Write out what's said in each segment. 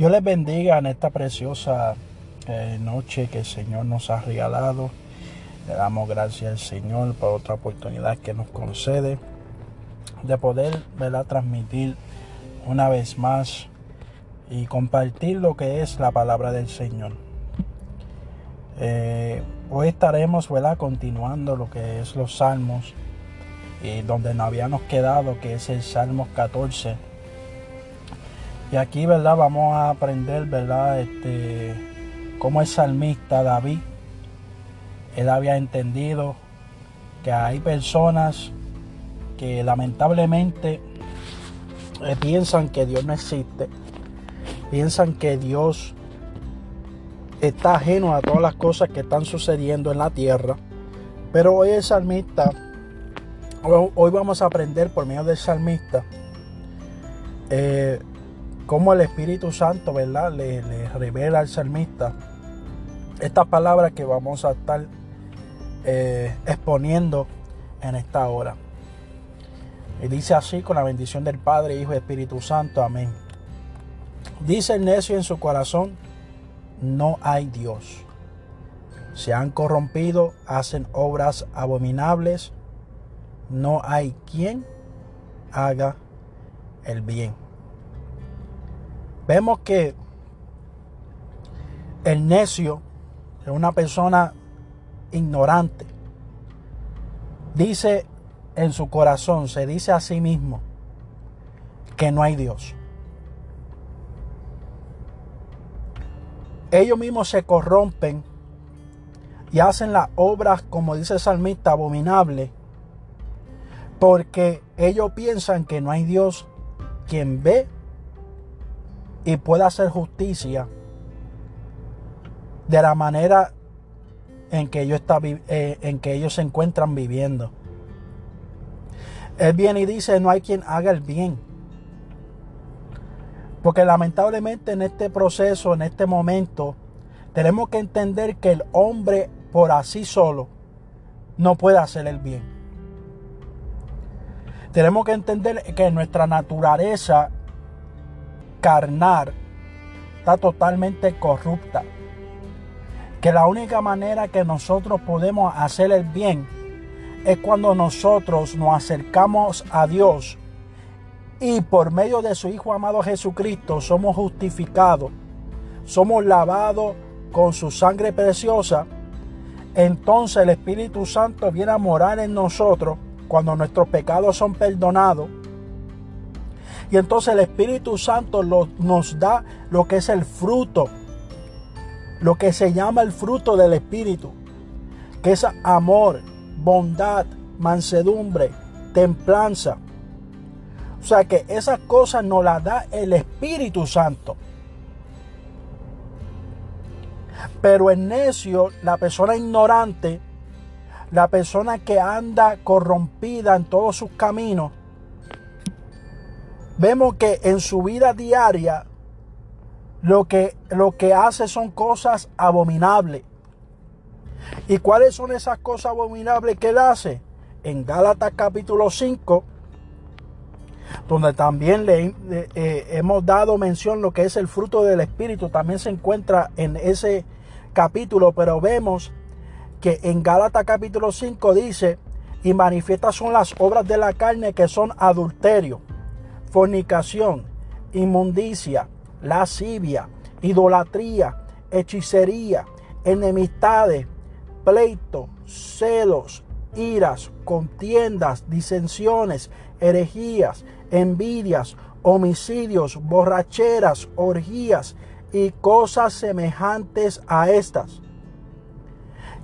Dios les bendiga en esta preciosa eh, noche que el Señor nos ha regalado. Le damos gracias al Señor por otra oportunidad que nos concede de poder transmitir una vez más y compartir lo que es la palabra del Señor. Eh, hoy estaremos ¿verdad? continuando lo que es los salmos y donde nos habíamos quedado que es el Salmo 14 y aquí, ¿verdad? Vamos a aprender, ¿verdad? Este, cómo el salmista David, él había entendido que hay personas que lamentablemente eh, piensan que Dios no existe, piensan que Dios está ajeno a todas las cosas que están sucediendo en la tierra. Pero hoy el salmista, hoy vamos a aprender por medio del salmista, eh, cómo el Espíritu Santo, ¿verdad? Le, revela al salmista estas palabras que vamos a estar eh, exponiendo en esta hora. Y dice así con la bendición del Padre, Hijo y Espíritu Santo. Amén. Dice el necio en su corazón, no hay Dios. Se han corrompido, hacen obras abominables. No hay quien haga el bien vemos que el necio es una persona ignorante. Dice en su corazón, se dice a sí mismo que no hay Dios. Ellos mismos se corrompen y hacen las obras, como dice el salmista, abominables, porque ellos piensan que no hay Dios quien ve y pueda hacer justicia de la manera en que ellos, está, eh, en que ellos se encuentran viviendo. Él viene y dice, no hay quien haga el bien. Porque lamentablemente en este proceso, en este momento, tenemos que entender que el hombre por así solo no puede hacer el bien. Tenemos que entender que nuestra naturaleza carnal está totalmente corrupta. Que la única manera que nosotros podemos hacer el bien es cuando nosotros nos acercamos a Dios y por medio de su Hijo amado Jesucristo somos justificados, somos lavados con su sangre preciosa, entonces el Espíritu Santo viene a morar en nosotros cuando nuestros pecados son perdonados y entonces el Espíritu Santo nos da lo que es el fruto, lo que se llama el fruto del Espíritu, que es amor, bondad, mansedumbre, templanza. O sea que esas cosas nos las da el Espíritu Santo. Pero el necio, la persona ignorante, la persona que anda corrompida en todos sus caminos, vemos que en su vida diaria lo que, lo que hace son cosas abominables. ¿Y cuáles son esas cosas abominables que él hace? En Gálatas capítulo 5, donde también le, eh, hemos dado mención lo que es el fruto del Espíritu, también se encuentra en ese capítulo, pero vemos que en Gálatas capítulo 5 dice, y manifiestas son las obras de la carne que son adulterio fornicación, inmundicia, lascivia, idolatría, hechicería, enemistades, pleito, celos, iras, contiendas, disensiones, herejías, envidias, homicidios, borracheras, orgías y cosas semejantes a estas.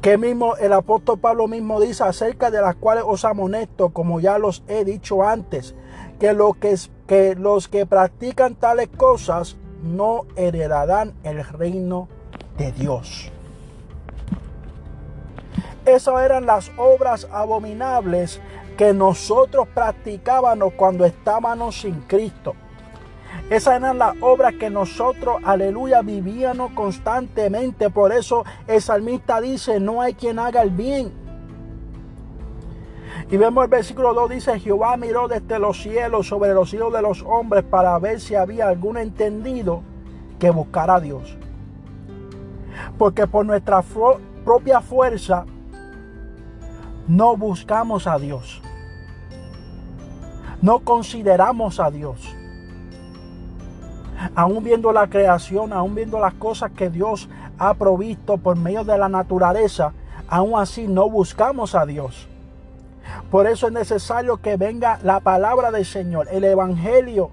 Que mismo el apóstol Pablo mismo dice acerca de las cuales os amonesto, como ya los he dicho antes, que, lo que, que los que practican tales cosas no heredarán el reino de Dios. Esas eran las obras abominables que nosotros practicábamos cuando estábamos sin Cristo. Esas eran las obras que nosotros, aleluya, vivíamos constantemente. Por eso el salmista dice, no hay quien haga el bien y vemos el versículo 2 dice, Jehová miró desde los cielos sobre los hijos de los hombres para ver si había algún entendido que buscar a Dios. Porque por nuestra propia fuerza no buscamos a Dios. No consideramos a Dios. Aún viendo la creación, aún viendo las cosas que Dios ha provisto por medio de la naturaleza, aún así no buscamos a Dios. Por eso es necesario que venga la palabra del Señor, el Evangelio,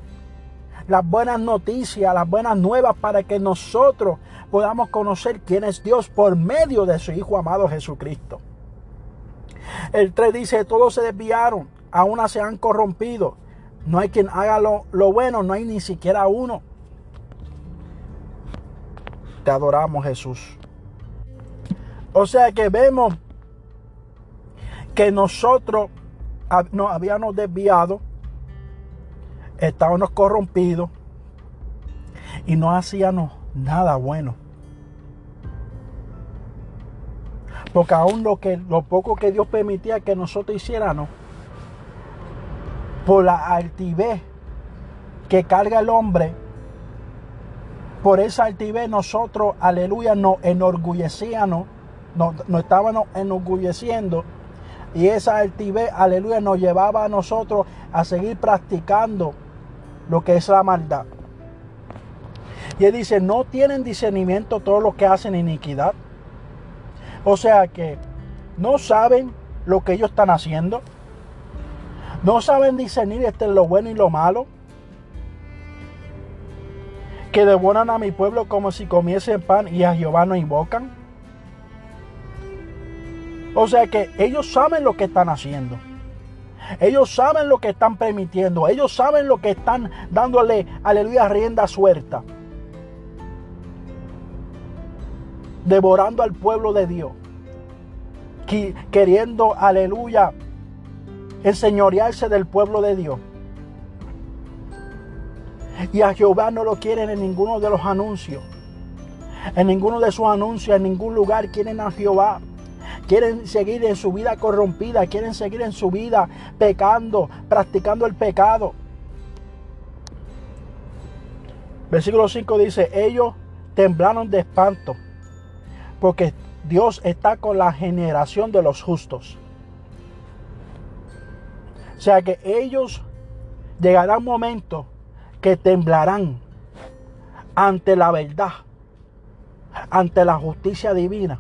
las buenas noticias, las buenas nuevas para que nosotros podamos conocer quién es Dios por medio de su Hijo amado Jesucristo. El 3 dice, todos se desviaron, aún se han corrompido. No hay quien haga lo, lo bueno, no hay ni siquiera uno. Te adoramos Jesús. O sea que vemos que nosotros nos habíamos desviado, estábamos corrompidos y no hacíamos nada bueno. Porque aún lo, que, lo poco que Dios permitía que nosotros hiciéramos, por la altivez que carga el hombre, por esa altivez nosotros, aleluya, nos enorgullecíamos, nos, nos estábamos enorgulleciendo y esa altivez, aleluya, nos llevaba a nosotros a seguir practicando lo que es la maldad. Y él dice, no tienen discernimiento todos los que hacen iniquidad. O sea que no saben lo que ellos están haciendo. No saben discernir entre lo bueno y lo malo. Que devoran a mi pueblo como si comiesen pan y a Jehová no invocan. O sea que ellos saben lo que están haciendo. Ellos saben lo que están permitiendo. Ellos saben lo que están dándole, aleluya, rienda suelta. Devorando al pueblo de Dios. Queriendo, aleluya, enseñorearse del pueblo de Dios. Y a Jehová no lo quieren en ninguno de los anuncios. En ninguno de sus anuncios, en ningún lugar quieren a Jehová quieren seguir en su vida corrompida, quieren seguir en su vida pecando, practicando el pecado. Versículo 5 dice, ellos temblaron de espanto, porque Dios está con la generación de los justos. O sea que ellos llegará un momento que temblarán ante la verdad, ante la justicia divina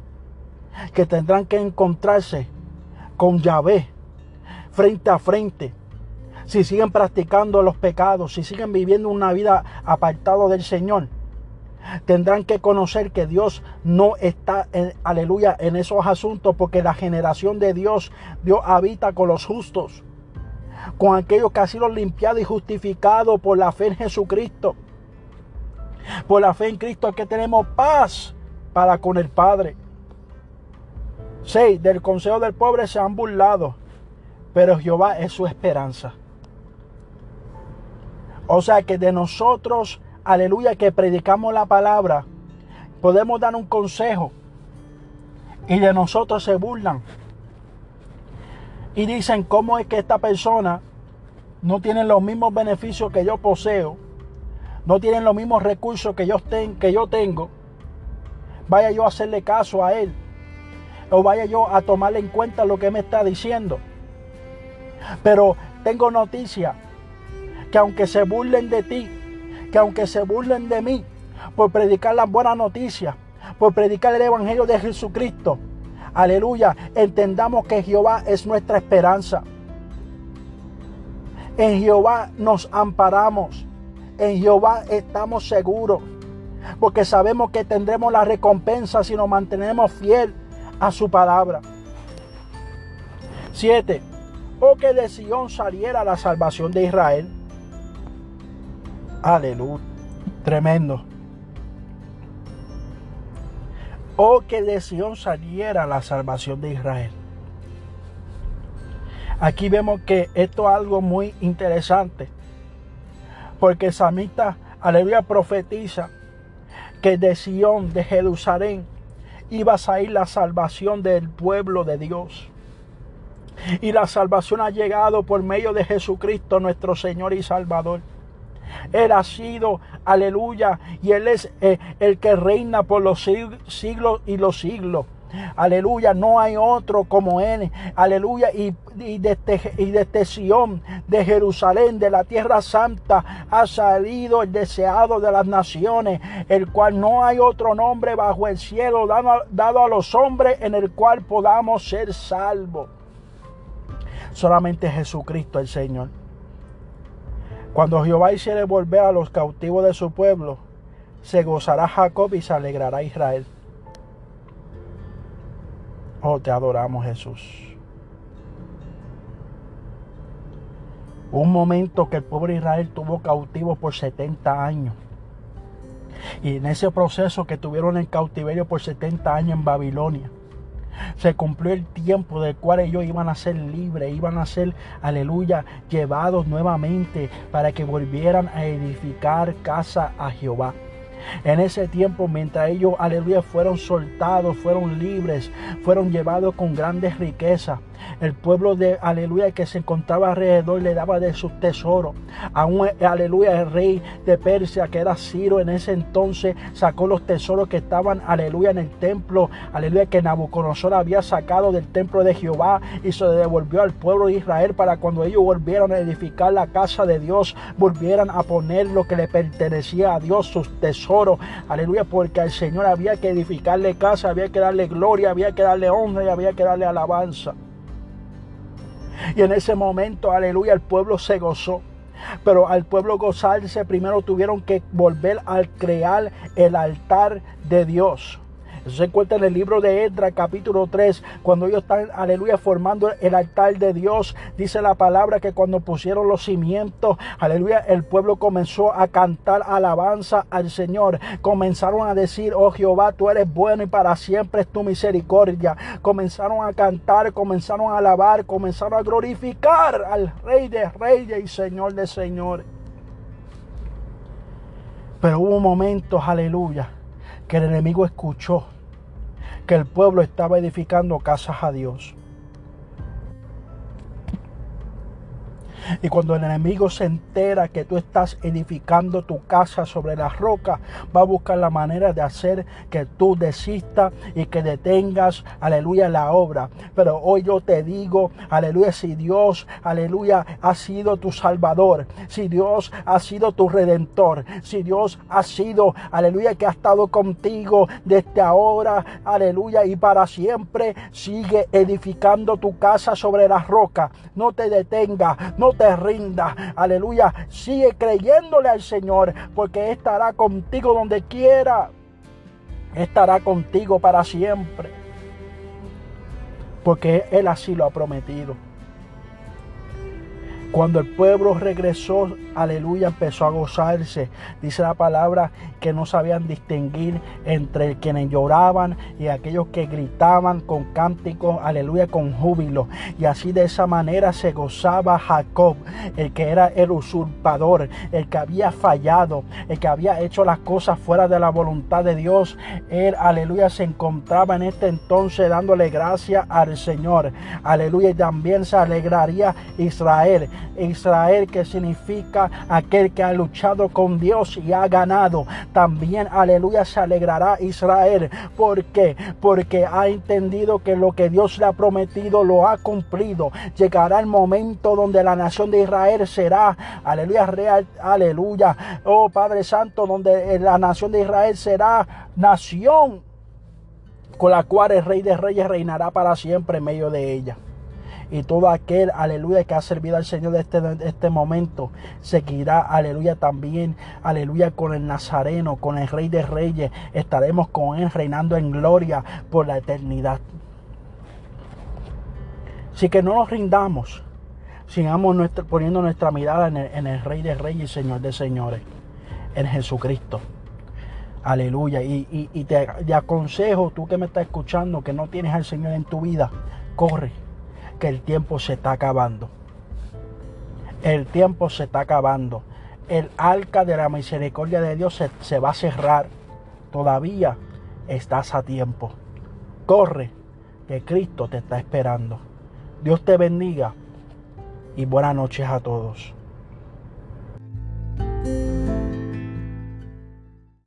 que tendrán que encontrarse con Yahvé frente a frente. Si siguen practicando los pecados, si siguen viviendo una vida apartado del Señor, tendrán que conocer que Dios no está, en, aleluya, en esos asuntos, porque la generación de Dios, Dios habita con los justos, con aquellos que han sido limpiados y justificados por la fe en Jesucristo. Por la fe en Cristo que tenemos paz para con el Padre. 6. Del consejo del pobre se han burlado, pero Jehová es su esperanza. O sea que de nosotros, aleluya, que predicamos la palabra, podemos dar un consejo y de nosotros se burlan. Y dicen, ¿cómo es que esta persona no tiene los mismos beneficios que yo poseo? No tiene los mismos recursos que yo tengo. Vaya yo a hacerle caso a él o vaya yo a tomarle en cuenta lo que me está diciendo. Pero tengo noticia que aunque se burlen de ti, que aunque se burlen de mí por predicar las buenas noticias, por predicar el Evangelio de Jesucristo, aleluya, entendamos que Jehová es nuestra esperanza. En Jehová nos amparamos. En Jehová estamos seguros. Porque sabemos que tendremos la recompensa si nos mantenemos fieles a su palabra. 7. O que de Sion saliera la salvación de Israel. Aleluya. Tremendo. O que de Sion saliera la salvación de Israel. Aquí vemos que esto es algo muy interesante. Porque samita, aleluya, profetiza que de Sion, de Jerusalén, iba a salir la salvación del pueblo de Dios. Y la salvación ha llegado por medio de Jesucristo, nuestro Señor y Salvador. Él ha sido, aleluya, y Él es eh, el que reina por los siglos y los siglos. Aleluya, no hay otro como Él. Aleluya, y, desde, y desde Sion, de Jerusalén, de la tierra santa, ha salido el deseado de las naciones, el cual no hay otro nombre bajo el cielo dado, dado a los hombres en el cual podamos ser salvos. Solamente Jesucristo el Señor. Cuando Jehová hiciere volver a los cautivos de su pueblo, se gozará Jacob y se alegrará Israel. Oh, te adoramos Jesús. Un momento que el de Israel tuvo cautivo por 70 años. Y en ese proceso que tuvieron en cautiverio por 70 años en Babilonia, se cumplió el tiempo del cual ellos iban a ser libres, iban a ser, aleluya, llevados nuevamente para que volvieran a edificar casa a Jehová. En ese tiempo, mientras ellos, aleluya, fueron soltados, fueron libres, fueron llevados con grandes riquezas. El pueblo de aleluya que se encontraba alrededor le daba de sus tesoros. A un aleluya el rey de Persia que era Ciro en ese entonces sacó los tesoros que estaban aleluya en el templo. Aleluya que Nabucodonosor había sacado del templo de Jehová y se devolvió al pueblo de Israel para cuando ellos volvieran a edificar la casa de Dios, volvieran a poner lo que le pertenecía a Dios, sus tesoros. Aleluya porque al Señor había que edificarle casa, había que darle gloria, había que darle honra y había que darle alabanza. Y en ese momento, aleluya, el pueblo se gozó. Pero al pueblo gozarse, primero tuvieron que volver a crear el altar de Dios. Eso se encuentra en el libro de Edra, capítulo 3, cuando ellos están, aleluya, formando el altar de Dios. Dice la palabra que cuando pusieron los cimientos, aleluya, el pueblo comenzó a cantar alabanza al Señor. Comenzaron a decir, oh Jehová, tú eres bueno y para siempre es tu misericordia. Comenzaron a cantar, comenzaron a alabar, comenzaron a glorificar al Rey de Reyes y Señor de Señores. Pero hubo momentos, aleluya, que el enemigo escuchó que el pueblo estaba edificando casas a Dios. Y cuando el enemigo se entera que tú estás edificando tu casa sobre la roca, va a buscar la manera de hacer que tú desistas y que detengas, aleluya, la obra. Pero hoy yo te digo, aleluya, si Dios, aleluya, ha sido tu salvador, si Dios ha sido tu redentor, si Dios ha sido, aleluya, que ha estado contigo desde ahora, aleluya, y para siempre, sigue edificando tu casa sobre la roca. No te detenga, no te rinda. Aleluya. Sigue creyéndole al Señor porque estará contigo donde quiera. Estará contigo para siempre. Porque Él así lo ha prometido. Cuando el pueblo regresó, aleluya, empezó a gozarse. Dice la palabra que no sabían distinguir entre quienes lloraban y aquellos que gritaban con cánticos, aleluya, con júbilo. Y así de esa manera se gozaba Jacob, el que era el usurpador, el que había fallado, el que había hecho las cosas fuera de la voluntad de Dios. Él, aleluya, se encontraba en este entonces dándole gracias al Señor. Aleluya, y también se alegraría Israel Israel que significa aquel que ha luchado con Dios y ha ganado. También, aleluya, se alegrará Israel. ¿Por qué? Porque ha entendido que lo que Dios le ha prometido lo ha cumplido. Llegará el momento donde la nación de Israel será, aleluya, real, aleluya. Oh Padre Santo, donde la nación de Israel será nación con la cual el Rey de Reyes reinará para siempre en medio de ella y todo aquel, aleluya, que ha servido al Señor de este, momento, seguirá, aleluya, también, aleluya, con el Nazareno, con el Rey de Reyes, estaremos con Él reinando en gloria por la eternidad. Así que no nos rindamos, sigamos poniendo nuestra mirada en el, Rey de Reyes y Señor de Señores, en Jesucristo. Aleluya. Y, y te, te, aconsejo, tú que me estás escuchando, que no tienes al Señor en tu vida, corre que el tiempo se está acabando. El tiempo se está acabando. El arca de la misericordia de Dios se, se va a cerrar. Todavía estás a tiempo. Corre, que Cristo te está esperando. Dios te bendiga y buenas noches a todos.